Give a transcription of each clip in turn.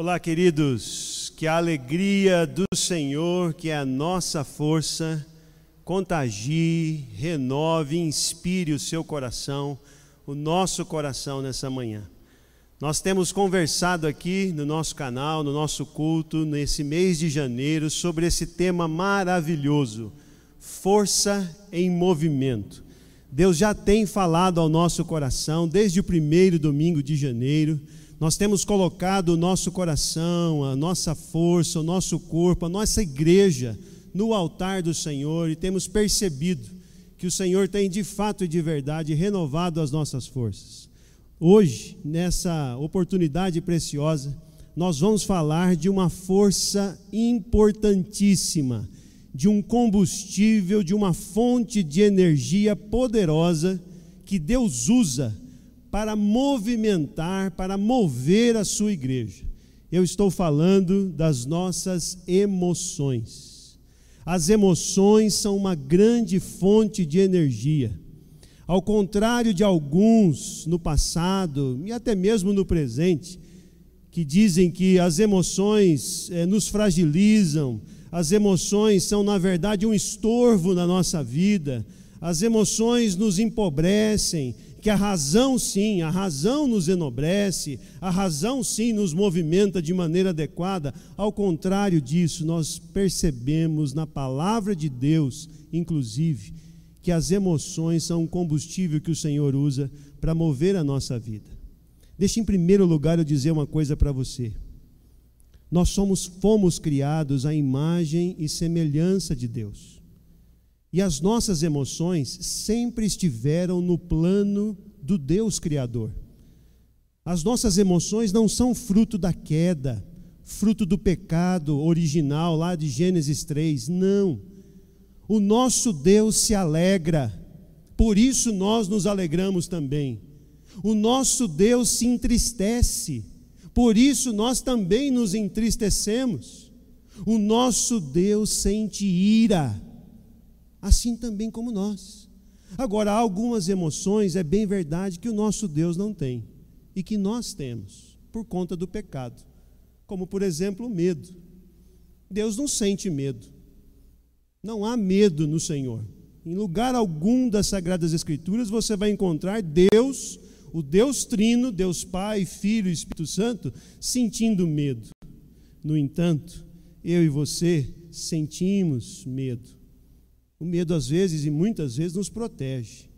Olá, queridos. Que a alegria do Senhor, que é a nossa força, contagie, renove, inspire o seu coração, o nosso coração nessa manhã. Nós temos conversado aqui no nosso canal, no nosso culto, nesse mês de janeiro, sobre esse tema maravilhoso: força em movimento. Deus já tem falado ao nosso coração desde o primeiro domingo de janeiro. Nós temos colocado o nosso coração, a nossa força, o nosso corpo, a nossa igreja no altar do Senhor e temos percebido que o Senhor tem de fato e de verdade renovado as nossas forças. Hoje, nessa oportunidade preciosa, nós vamos falar de uma força importantíssima, de um combustível, de uma fonte de energia poderosa que Deus usa para movimentar, para mover a sua igreja. Eu estou falando das nossas emoções. As emoções são uma grande fonte de energia. Ao contrário de alguns no passado e até mesmo no presente, que dizem que as emoções é, nos fragilizam, as emoções são, na verdade, um estorvo na nossa vida, as emoções nos empobrecem, que a razão sim, a razão nos enobrece, a razão sim nos movimenta de maneira adequada. Ao contrário disso, nós percebemos na palavra de Deus, inclusive, que as emoções são um combustível que o Senhor usa para mover a nossa vida. Deixe em primeiro lugar eu dizer uma coisa para você. Nós somos fomos criados à imagem e semelhança de Deus. E as nossas emoções sempre estiveram no plano do Deus Criador. As nossas emoções não são fruto da queda, fruto do pecado original lá de Gênesis 3. Não. O nosso Deus se alegra, por isso nós nos alegramos também. O nosso Deus se entristece, por isso nós também nos entristecemos. O nosso Deus sente ira assim também como nós. Agora, há algumas emoções, é bem verdade, que o nosso Deus não tem e que nós temos por conta do pecado, como por exemplo o medo. Deus não sente medo, não há medo no Senhor. Em lugar algum das Sagradas Escrituras você vai encontrar Deus, o Deus Trino, Deus Pai, Filho e Espírito Santo, sentindo medo. No entanto, eu e você sentimos medo. O medo, às vezes e muitas vezes, nos protege,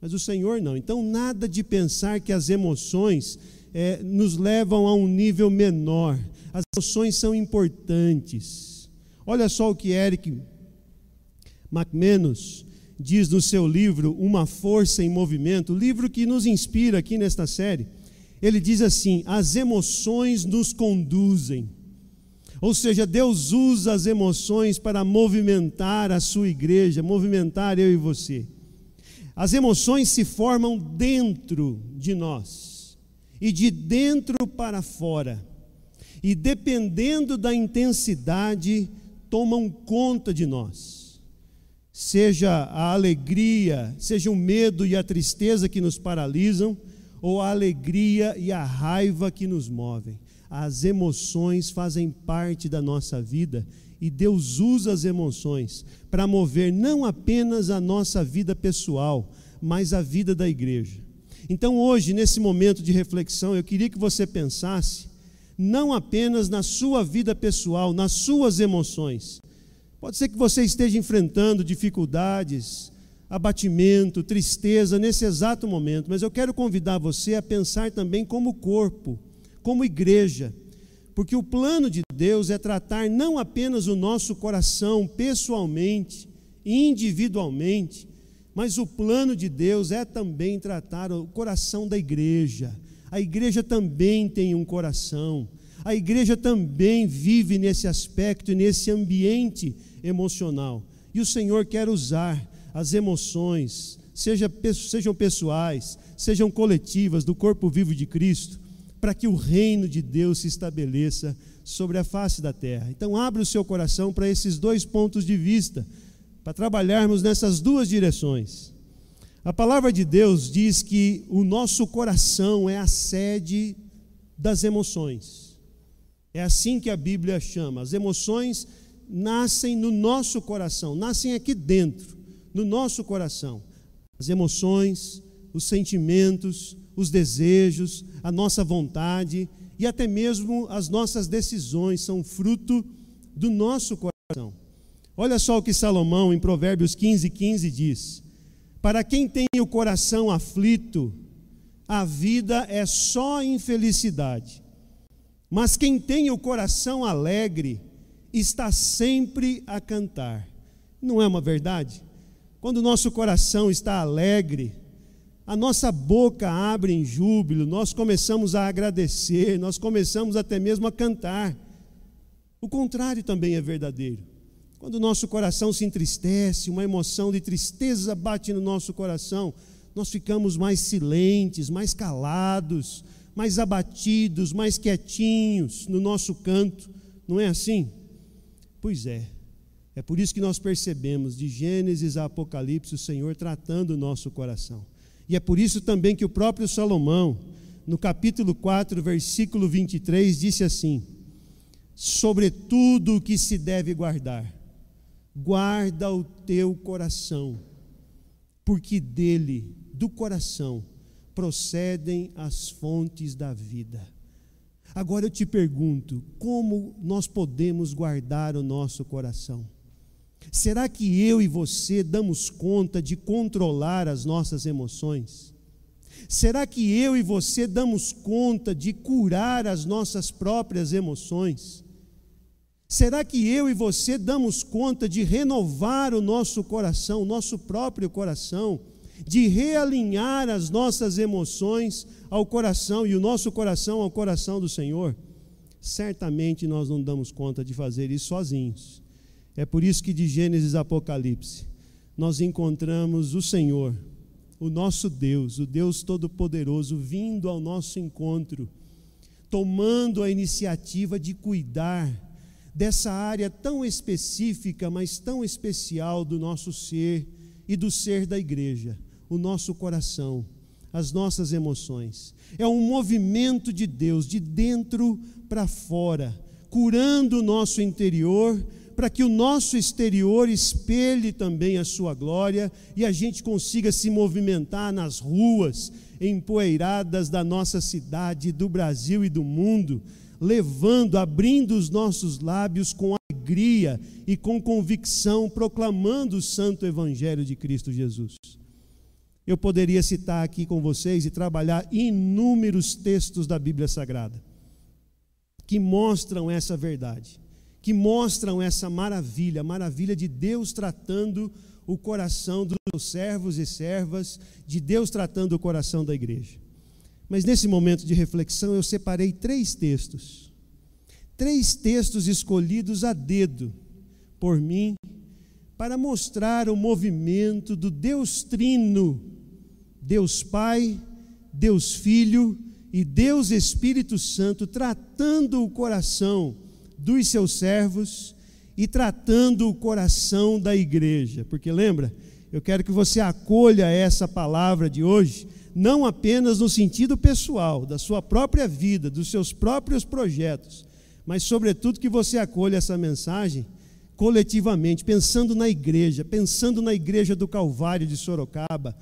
mas o Senhor não. Então, nada de pensar que as emoções é, nos levam a um nível menor. As emoções são importantes. Olha só o que Eric McManus diz no seu livro Uma Força em Movimento, livro que nos inspira aqui nesta série. Ele diz assim: as emoções nos conduzem. Ou seja, Deus usa as emoções para movimentar a sua igreja, movimentar eu e você. As emoções se formam dentro de nós e de dentro para fora. E dependendo da intensidade, tomam conta de nós. Seja a alegria, seja o medo e a tristeza que nos paralisam, ou a alegria e a raiva que nos movem. As emoções fazem parte da nossa vida e Deus usa as emoções para mover não apenas a nossa vida pessoal, mas a vida da igreja. Então, hoje, nesse momento de reflexão, eu queria que você pensasse não apenas na sua vida pessoal, nas suas emoções. Pode ser que você esteja enfrentando dificuldades, abatimento, tristeza nesse exato momento, mas eu quero convidar você a pensar também como corpo como igreja, porque o plano de Deus é tratar não apenas o nosso coração pessoalmente, individualmente, mas o plano de Deus é também tratar o coração da igreja. A igreja também tem um coração. A igreja também vive nesse aspecto nesse ambiente emocional. E o Senhor quer usar as emoções, seja, sejam pessoais, sejam coletivas, do corpo vivo de Cristo, para que o reino de Deus se estabeleça sobre a face da terra. Então, abra o seu coração para esses dois pontos de vista, para trabalharmos nessas duas direções. A palavra de Deus diz que o nosso coração é a sede das emoções. É assim que a Bíblia chama. As emoções nascem no nosso coração, nascem aqui dentro, no nosso coração. As emoções, os sentimentos, os desejos, a nossa vontade e até mesmo as nossas decisões são fruto do nosso coração. Olha só o que Salomão, em Provérbios 15, 15, diz: Para quem tem o coração aflito, a vida é só infelicidade, mas quem tem o coração alegre, está sempre a cantar. Não é uma verdade? Quando o nosso coração está alegre, a nossa boca abre em júbilo, nós começamos a agradecer, nós começamos até mesmo a cantar. O contrário também é verdadeiro. Quando o nosso coração se entristece, uma emoção de tristeza bate no nosso coração, nós ficamos mais silentes, mais calados, mais abatidos, mais quietinhos no nosso canto. Não é assim? Pois é. É por isso que nós percebemos de Gênesis a Apocalipse o Senhor tratando o nosso coração. E é por isso também que o próprio Salomão, no capítulo 4, versículo 23, disse assim: Sobre tudo o que se deve guardar, guarda o teu coração, porque dele, do coração, procedem as fontes da vida. Agora eu te pergunto: como nós podemos guardar o nosso coração? Será que eu e você damos conta de controlar as nossas emoções? Será que eu e você damos conta de curar as nossas próprias emoções? Será que eu e você damos conta de renovar o nosso coração, o nosso próprio coração, de realinhar as nossas emoções ao coração e o nosso coração ao coração do Senhor? Certamente nós não damos conta de fazer isso sozinhos. É por isso que de Gênesis a Apocalipse nós encontramos o Senhor, o nosso Deus, o Deus Todo-Poderoso, vindo ao nosso encontro, tomando a iniciativa de cuidar dessa área tão específica, mas tão especial do nosso ser e do ser da igreja, o nosso coração, as nossas emoções. É um movimento de Deus, de dentro para fora, curando o nosso interior para que o nosso exterior espelhe também a sua glória e a gente consiga se movimentar nas ruas empoeiradas da nossa cidade, do Brasil e do mundo, levando, abrindo os nossos lábios com alegria e com convicção, proclamando o santo evangelho de Cristo Jesus. Eu poderia citar aqui com vocês e trabalhar inúmeros textos da Bíblia Sagrada que mostram essa verdade que mostram essa maravilha, a maravilha de Deus tratando o coração dos servos e servas, de Deus tratando o coração da igreja. Mas nesse momento de reflexão eu separei três textos. Três textos escolhidos a dedo por mim para mostrar o movimento do Deus Trino, Deus Pai, Deus Filho e Deus Espírito Santo tratando o coração dos seus servos e tratando o coração da igreja. Porque lembra, eu quero que você acolha essa palavra de hoje, não apenas no sentido pessoal, da sua própria vida, dos seus próprios projetos, mas sobretudo que você acolha essa mensagem coletivamente, pensando na igreja, pensando na igreja do Calvário de Sorocaba,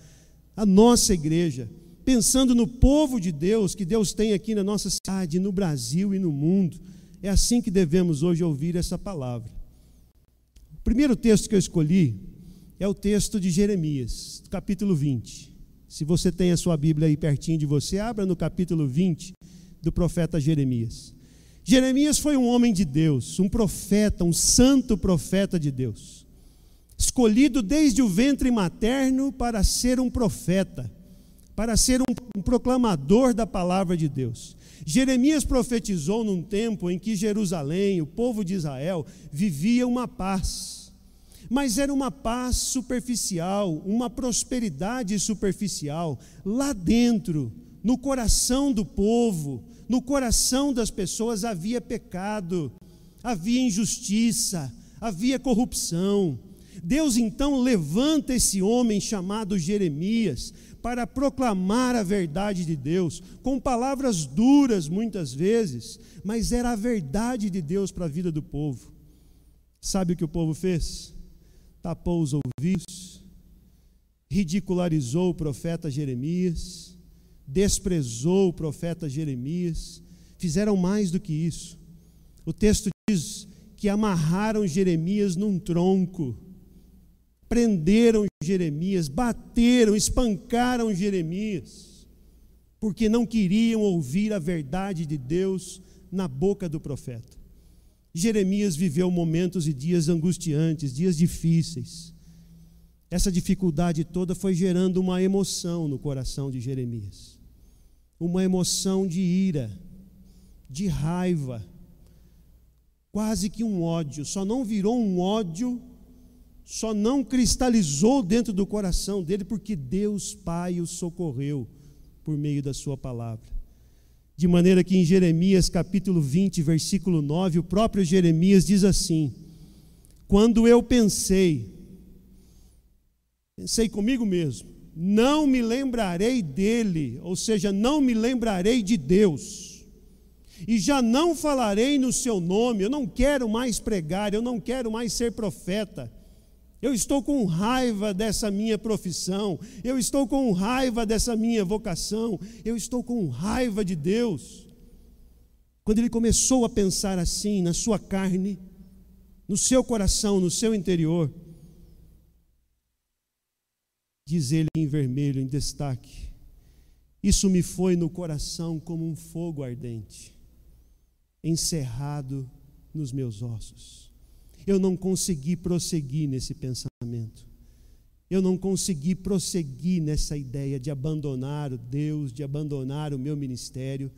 a nossa igreja, pensando no povo de Deus que Deus tem aqui na nossa cidade, no Brasil e no mundo é assim que devemos hoje ouvir essa palavra. O primeiro texto que eu escolhi é o texto de Jeremias, capítulo 20. Se você tem a sua Bíblia aí pertinho de você, abra no capítulo 20 do profeta Jeremias. Jeremias foi um homem de Deus, um profeta, um santo profeta de Deus, escolhido desde o ventre materno para ser um profeta, para ser um, proclamador da palavra de Deus. Jeremias profetizou num tempo em que Jerusalém, o povo de Israel, vivia uma paz. Mas era uma paz superficial, uma prosperidade superficial. Lá dentro, no coração do povo, no coração das pessoas havia pecado, havia injustiça, havia corrupção. Deus então levanta esse homem chamado Jeremias para proclamar a verdade de Deus, com palavras duras muitas vezes, mas era a verdade de Deus para a vida do povo. Sabe o que o povo fez? Tapou os ouvidos, ridicularizou o profeta Jeremias, desprezou o profeta Jeremias, fizeram mais do que isso. O texto diz que amarraram Jeremias num tronco, prenderam Jeremias, bateram, espancaram Jeremias, porque não queriam ouvir a verdade de Deus na boca do profeta. Jeremias viveu momentos e dias angustiantes, dias difíceis. Essa dificuldade toda foi gerando uma emoção no coração de Jeremias. Uma emoção de ira, de raiva, quase que um ódio. Só não virou um ódio, só não cristalizou dentro do coração dele, porque Deus Pai o socorreu por meio da Sua palavra. De maneira que em Jeremias capítulo 20, versículo 9, o próprio Jeremias diz assim: Quando eu pensei, Pensei comigo mesmo, não me lembrarei dele, ou seja, não me lembrarei de Deus, e já não falarei no seu nome, eu não quero mais pregar, eu não quero mais ser profeta. Eu estou com raiva dessa minha profissão, eu estou com raiva dessa minha vocação, eu estou com raiva de Deus. Quando ele começou a pensar assim na sua carne, no seu coração, no seu interior, Diz ele em vermelho, em destaque: Isso me foi no coração como um fogo ardente, encerrado nos meus ossos. Eu não consegui prosseguir nesse pensamento. Eu não consegui prosseguir nessa ideia de abandonar o Deus, de abandonar o meu ministério,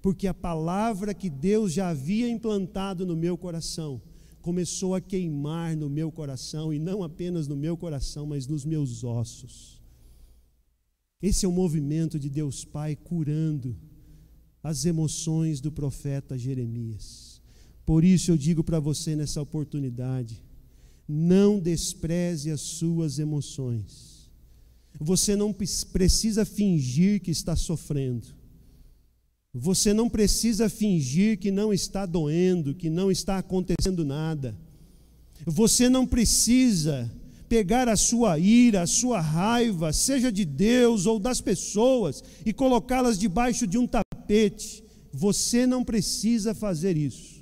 porque a palavra que Deus já havia implantado no meu coração começou a queimar no meu coração, e não apenas no meu coração, mas nos meus ossos. Esse é o movimento de Deus Pai curando as emoções do profeta Jeremias. Por isso eu digo para você nessa oportunidade: não despreze as suas emoções. Você não precisa fingir que está sofrendo. Você não precisa fingir que não está doendo, que não está acontecendo nada. Você não precisa pegar a sua ira, a sua raiva, seja de Deus ou das pessoas, e colocá-las debaixo de um tapete. Você não precisa fazer isso.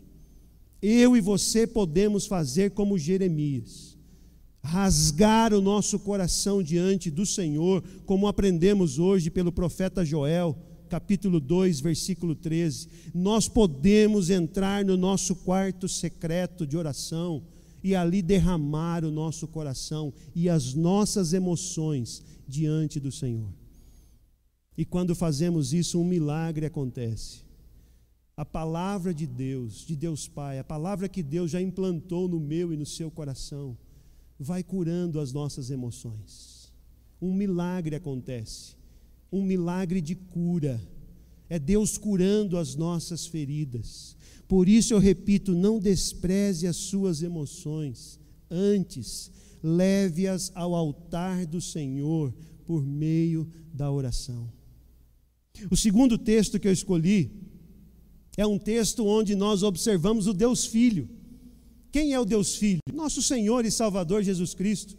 Eu e você podemos fazer como Jeremias, rasgar o nosso coração diante do Senhor, como aprendemos hoje pelo profeta Joel capítulo 2, versículo 13. Nós podemos entrar no nosso quarto secreto de oração e ali derramar o nosso coração e as nossas emoções diante do Senhor. E quando fazemos isso, um milagre acontece. A palavra de Deus, de Deus Pai, a palavra que Deus já implantou no meu e no seu coração, vai curando as nossas emoções. Um milagre acontece um milagre de cura. É Deus curando as nossas feridas. Por isso eu repito: não despreze as suas emoções, antes, leve-as ao altar do Senhor por meio da oração. O segundo texto que eu escolhi é um texto onde nós observamos o Deus Filho. Quem é o Deus Filho? Nosso Senhor e Salvador Jesus Cristo.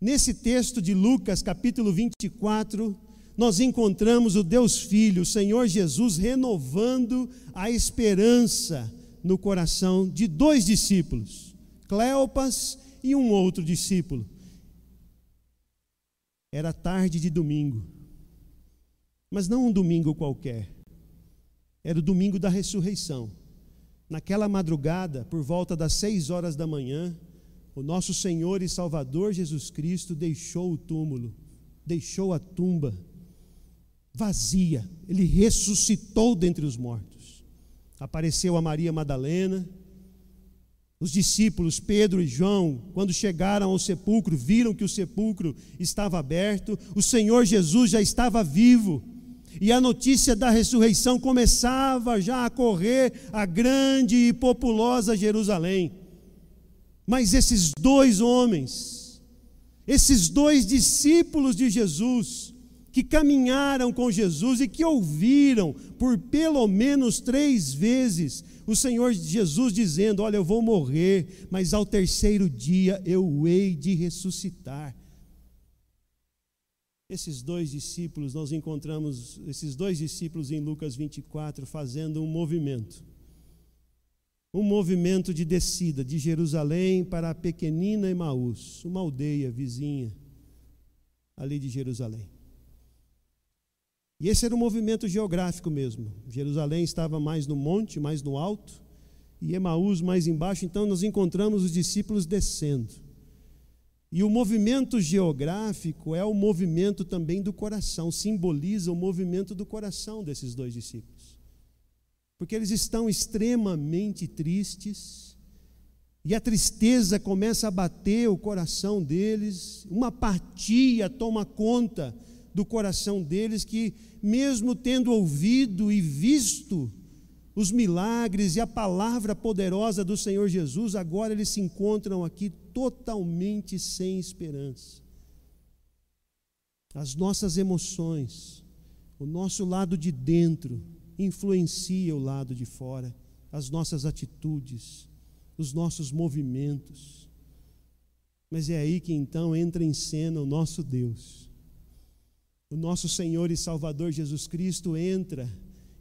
Nesse texto de Lucas, capítulo 24, nós encontramos o Deus Filho, o Senhor Jesus, renovando a esperança no coração de dois discípulos, Cleopas e um outro discípulo. Era tarde de domingo, mas não um domingo qualquer, era o domingo da ressurreição. Naquela madrugada, por volta das seis horas da manhã, o nosso Senhor e Salvador Jesus Cristo deixou o túmulo, deixou a tumba vazia. Ele ressuscitou dentre os mortos. Apareceu a Maria Madalena. Os discípulos Pedro e João, quando chegaram ao sepulcro, viram que o sepulcro estava aberto, o Senhor Jesus já estava vivo, e a notícia da ressurreição começava já a correr a grande e populosa Jerusalém. Mas esses dois homens, esses dois discípulos de Jesus, que caminharam com Jesus e que ouviram por pelo menos três vezes o Senhor Jesus dizendo: Olha, eu vou morrer, mas ao terceiro dia eu hei de ressuscitar. Esses dois discípulos, nós encontramos esses dois discípulos em Lucas 24 fazendo um movimento. Um movimento de descida de Jerusalém para a pequenina Emaús, uma aldeia vizinha ali de Jerusalém. E esse era um movimento geográfico mesmo. Jerusalém estava mais no monte, mais no alto, e Emaús mais embaixo, então nós encontramos os discípulos descendo. E o movimento geográfico é o movimento também do coração, simboliza o movimento do coração desses dois discípulos. Porque eles estão extremamente tristes, e a tristeza começa a bater o coração deles, uma apatia toma conta do coração deles que, mesmo tendo ouvido e visto os milagres e a palavra poderosa do Senhor Jesus, agora eles se encontram aqui totalmente sem esperança. As nossas emoções, o nosso lado de dentro, influencia o lado de fora, as nossas atitudes, os nossos movimentos. Mas é aí que então entra em cena o nosso Deus o nosso Senhor e Salvador Jesus Cristo entra,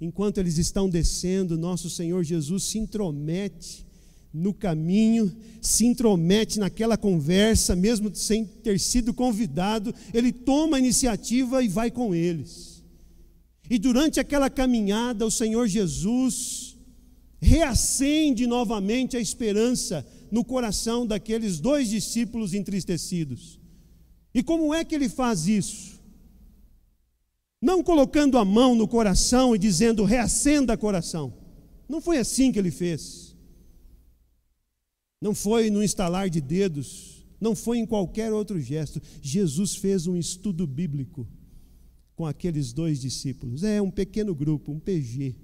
enquanto eles estão descendo, nosso Senhor Jesus se intromete no caminho, se intromete naquela conversa, mesmo sem ter sido convidado, ele toma a iniciativa e vai com eles. E durante aquela caminhada, o Senhor Jesus reacende novamente a esperança no coração daqueles dois discípulos entristecidos. E como é que ele faz isso? Não colocando a mão no coração e dizendo reacenda coração. Não foi assim que ele fez. Não foi no instalar de dedos, não foi em qualquer outro gesto. Jesus fez um estudo bíblico com aqueles dois discípulos. É um pequeno grupo, um PG.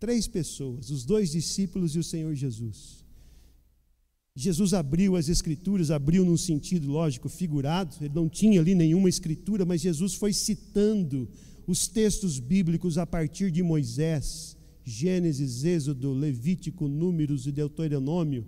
Três pessoas, os dois discípulos e o Senhor Jesus. Jesus abriu as escrituras, abriu num sentido lógico, figurado, ele não tinha ali nenhuma escritura, mas Jesus foi citando os textos bíblicos a partir de Moisés, Gênesis, Êxodo, Levítico, Números e Deuteronômio.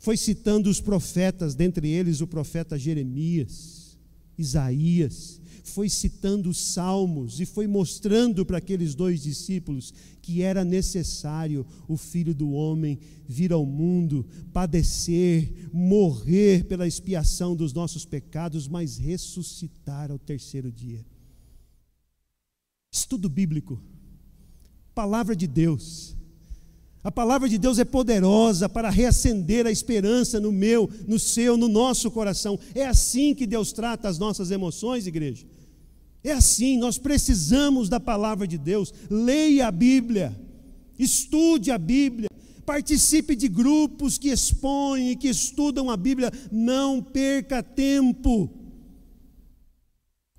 Foi citando os profetas, dentre eles o profeta Jeremias, Isaías, foi citando os salmos e foi mostrando para aqueles dois discípulos que era necessário o filho do homem vir ao mundo, padecer, morrer pela expiação dos nossos pecados, mas ressuscitar ao terceiro dia. Estudo bíblico, palavra de Deus. A palavra de Deus é poderosa para reacender a esperança no meu, no seu, no nosso coração. É assim que Deus trata as nossas emoções, igreja. É assim, nós precisamos da palavra de Deus. Leia a Bíblia, estude a Bíblia, participe de grupos que expõem e que estudam a Bíblia. Não perca tempo.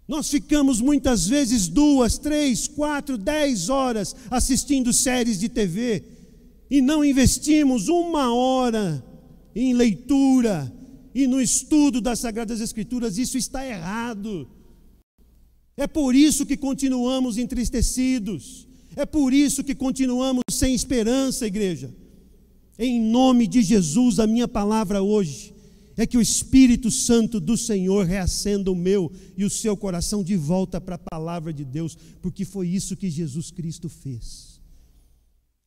Nós ficamos muitas vezes duas, três, quatro, dez horas assistindo séries de TV e não investimos uma hora em leitura e no estudo das Sagradas Escrituras. Isso está errado. É por isso que continuamos entristecidos. É por isso que continuamos sem esperança, igreja. Em nome de Jesus, a minha palavra hoje é que o Espírito Santo do Senhor reacenda o meu e o seu coração de volta para a palavra de Deus, porque foi isso que Jesus Cristo fez.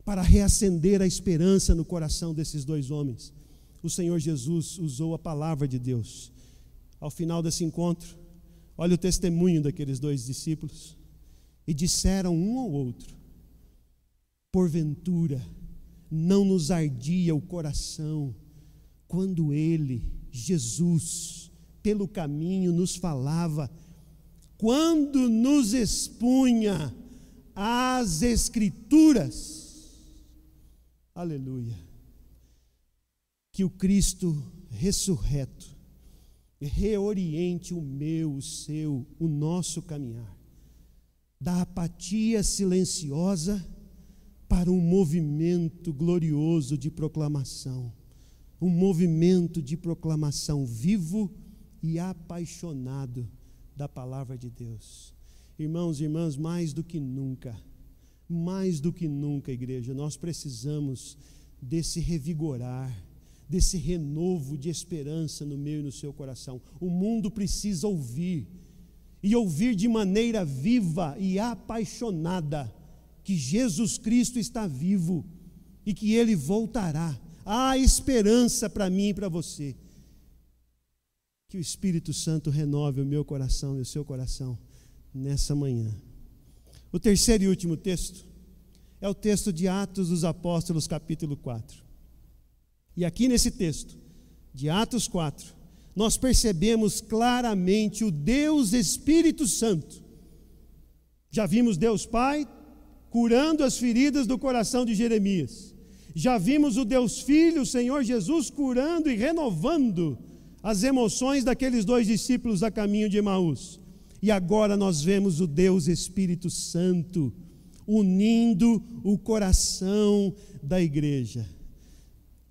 Para reacender a esperança no coração desses dois homens, o Senhor Jesus usou a palavra de Deus. Ao final desse encontro, Olha o testemunho daqueles dois discípulos. E disseram um ao outro: Porventura, não nos ardia o coração quando ele, Jesus, pelo caminho nos falava, quando nos expunha as Escrituras. Aleluia. Que o Cristo ressurreto reoriente o meu, o seu, o nosso caminhar. Da apatia silenciosa para um movimento glorioso de proclamação. Um movimento de proclamação vivo e apaixonado da palavra de Deus. Irmãos e irmãs, mais do que nunca, mais do que nunca, igreja, nós precisamos desse revigorar, desse renovo de esperança no meu e no seu coração. O mundo precisa ouvir, e ouvir de maneira viva e apaixonada, que Jesus Cristo está vivo e que ele voltará. Há esperança para mim e para você. Que o Espírito Santo renove o meu coração e o seu coração nessa manhã. O terceiro e último texto é o texto de Atos dos Apóstolos, capítulo 4. E aqui nesse texto, de Atos 4, nós percebemos claramente o Deus Espírito Santo. Já vimos Deus Pai curando as feridas do coração de Jeremias. Já vimos o Deus Filho, o Senhor Jesus, curando e renovando as emoções daqueles dois discípulos a caminho de Emaús. E agora nós vemos o Deus Espírito Santo unindo o coração da igreja.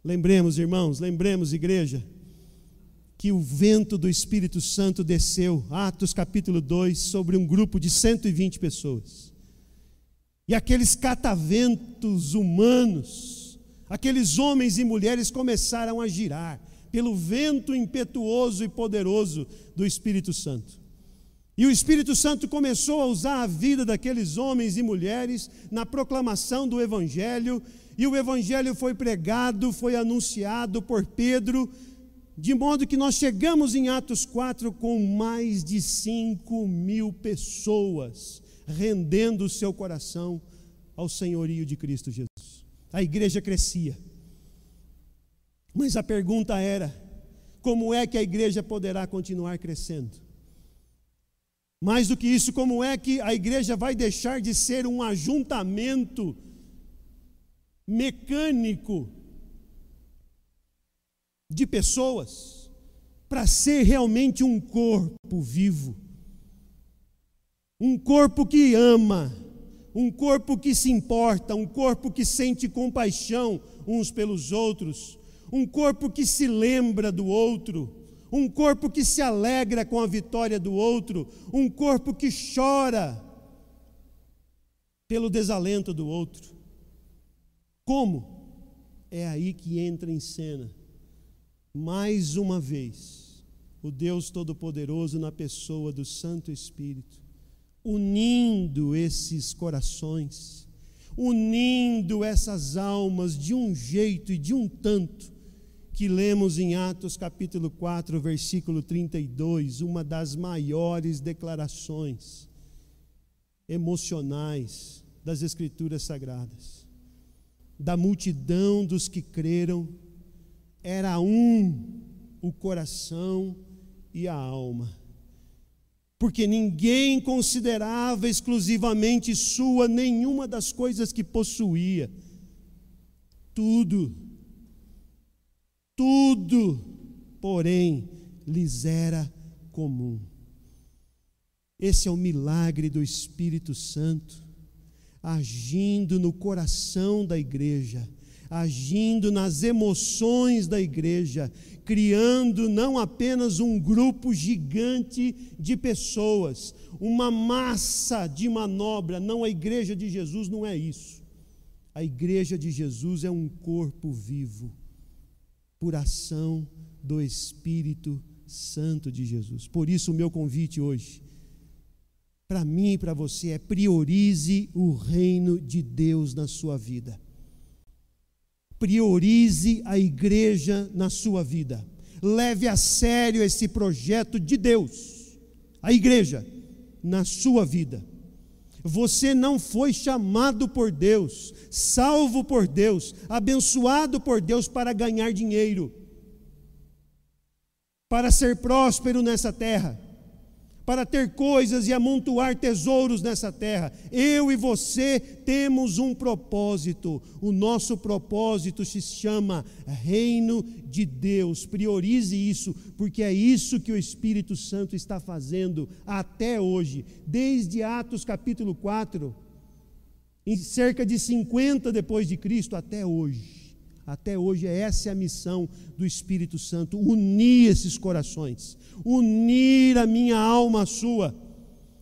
Lembremos, irmãos, lembremos, igreja, que o vento do Espírito Santo desceu, Atos capítulo 2, sobre um grupo de 120 pessoas. E aqueles cataventos humanos, aqueles homens e mulheres começaram a girar pelo vento impetuoso e poderoso do Espírito Santo. E o Espírito Santo começou a usar a vida daqueles homens e mulheres na proclamação do Evangelho, e o Evangelho foi pregado, foi anunciado por Pedro, de modo que nós chegamos em Atos 4 com mais de 5 mil pessoas rendendo o seu coração ao senhorio de Cristo Jesus. A igreja crescia. Mas a pergunta era: como é que a igreja poderá continuar crescendo? Mais do que isso, como é que a igreja vai deixar de ser um ajuntamento mecânico de pessoas para ser realmente um corpo vivo? Um corpo que ama, um corpo que se importa, um corpo que sente compaixão uns pelos outros, um corpo que se lembra do outro um corpo que se alegra com a vitória do outro, um corpo que chora pelo desalento do outro. Como? É aí que entra em cena, mais uma vez, o Deus Todo-Poderoso na pessoa do Santo Espírito, unindo esses corações, unindo essas almas de um jeito e de um tanto que lemos em Atos capítulo 4, versículo 32, uma das maiores declarações emocionais das Escrituras Sagradas. Da multidão dos que creram, era um o coração e a alma. Porque ninguém considerava exclusivamente sua nenhuma das coisas que possuía. Tudo tudo, porém, lhes era comum. Esse é o milagre do Espírito Santo agindo no coração da igreja, agindo nas emoções da igreja, criando não apenas um grupo gigante de pessoas, uma massa de manobra. Não, a igreja de Jesus não é isso. A igreja de Jesus é um corpo vivo por ação do Espírito Santo de Jesus. Por isso, o meu convite hoje, para mim e para você, é priorize o reino de Deus na sua vida. Priorize a igreja na sua vida. Leve a sério esse projeto de Deus, a igreja, na sua vida. Você não foi chamado por Deus, salvo por Deus, abençoado por Deus para ganhar dinheiro, para ser próspero nessa terra para ter coisas e amontoar tesouros nessa terra. Eu e você temos um propósito. O nosso propósito se chama Reino de Deus. Priorize isso, porque é isso que o Espírito Santo está fazendo até hoje, desde Atos capítulo 4, em cerca de 50 depois de Cristo até hoje. Até hoje, essa é a missão do Espírito Santo: unir esses corações, unir a minha alma à sua.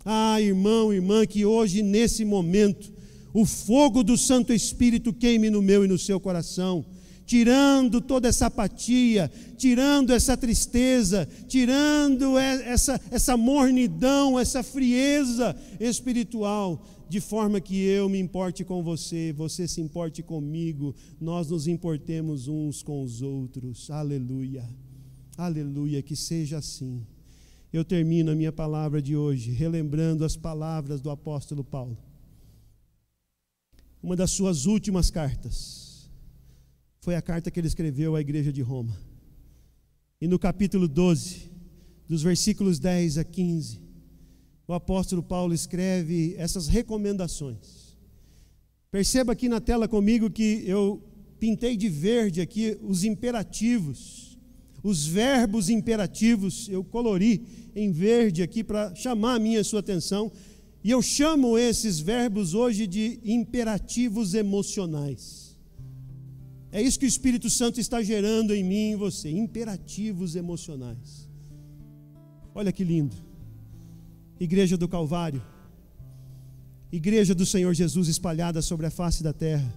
Ah, irmão, irmã, que hoje, nesse momento, o fogo do Santo Espírito queime no meu e no seu coração, tirando toda essa apatia, tirando essa tristeza, tirando essa, essa mornidão, essa frieza espiritual, de forma que eu me importe com você, você se importe comigo, nós nos importemos uns com os outros. Aleluia, aleluia, que seja assim. Eu termino a minha palavra de hoje relembrando as palavras do apóstolo Paulo uma das suas últimas cartas foi a carta que ele escreveu à igreja de Roma. E no capítulo 12, dos versículos 10 a 15, o apóstolo Paulo escreve essas recomendações. Perceba aqui na tela comigo que eu pintei de verde aqui os imperativos, os verbos imperativos, eu colori em verde aqui para chamar a minha sua atenção e eu chamo esses verbos hoje de imperativos emocionais. É isso que o Espírito Santo está gerando em mim e você, imperativos emocionais. Olha que lindo. Igreja do Calvário, Igreja do Senhor Jesus espalhada sobre a face da terra.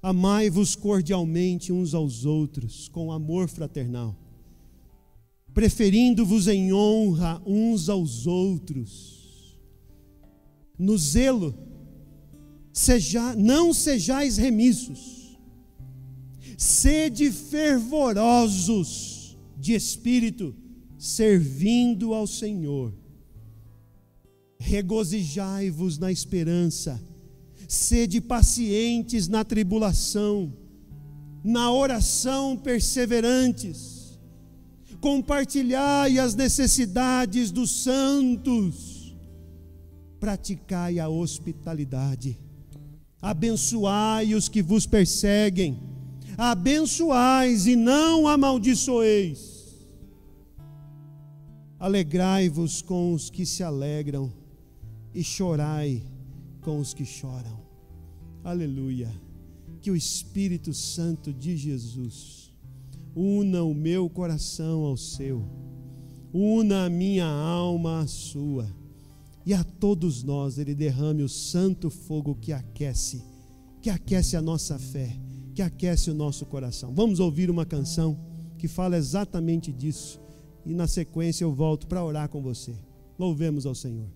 Amai-vos cordialmente uns aos outros, com amor fraternal, preferindo-vos em honra uns aos outros no zelo, seja, não sejais remissos, sede fervorosos de espírito, servindo ao Senhor. Regozijai-vos na esperança, sede pacientes na tribulação, na oração perseverantes, compartilhai as necessidades dos santos. Praticai a hospitalidade, abençoai os que vos perseguem, abençoais e não amaldiçoeis. Alegrai-vos com os que se alegram e chorai com os que choram. Aleluia. Que o Espírito Santo de Jesus una o meu coração ao seu, una a minha alma à sua e a todos nós Ele derrame o santo fogo que aquece, que aquece a nossa fé, que aquece o nosso coração. Vamos ouvir uma canção que fala exatamente disso, e na sequência eu volto para orar com você. Louvemos ao Senhor.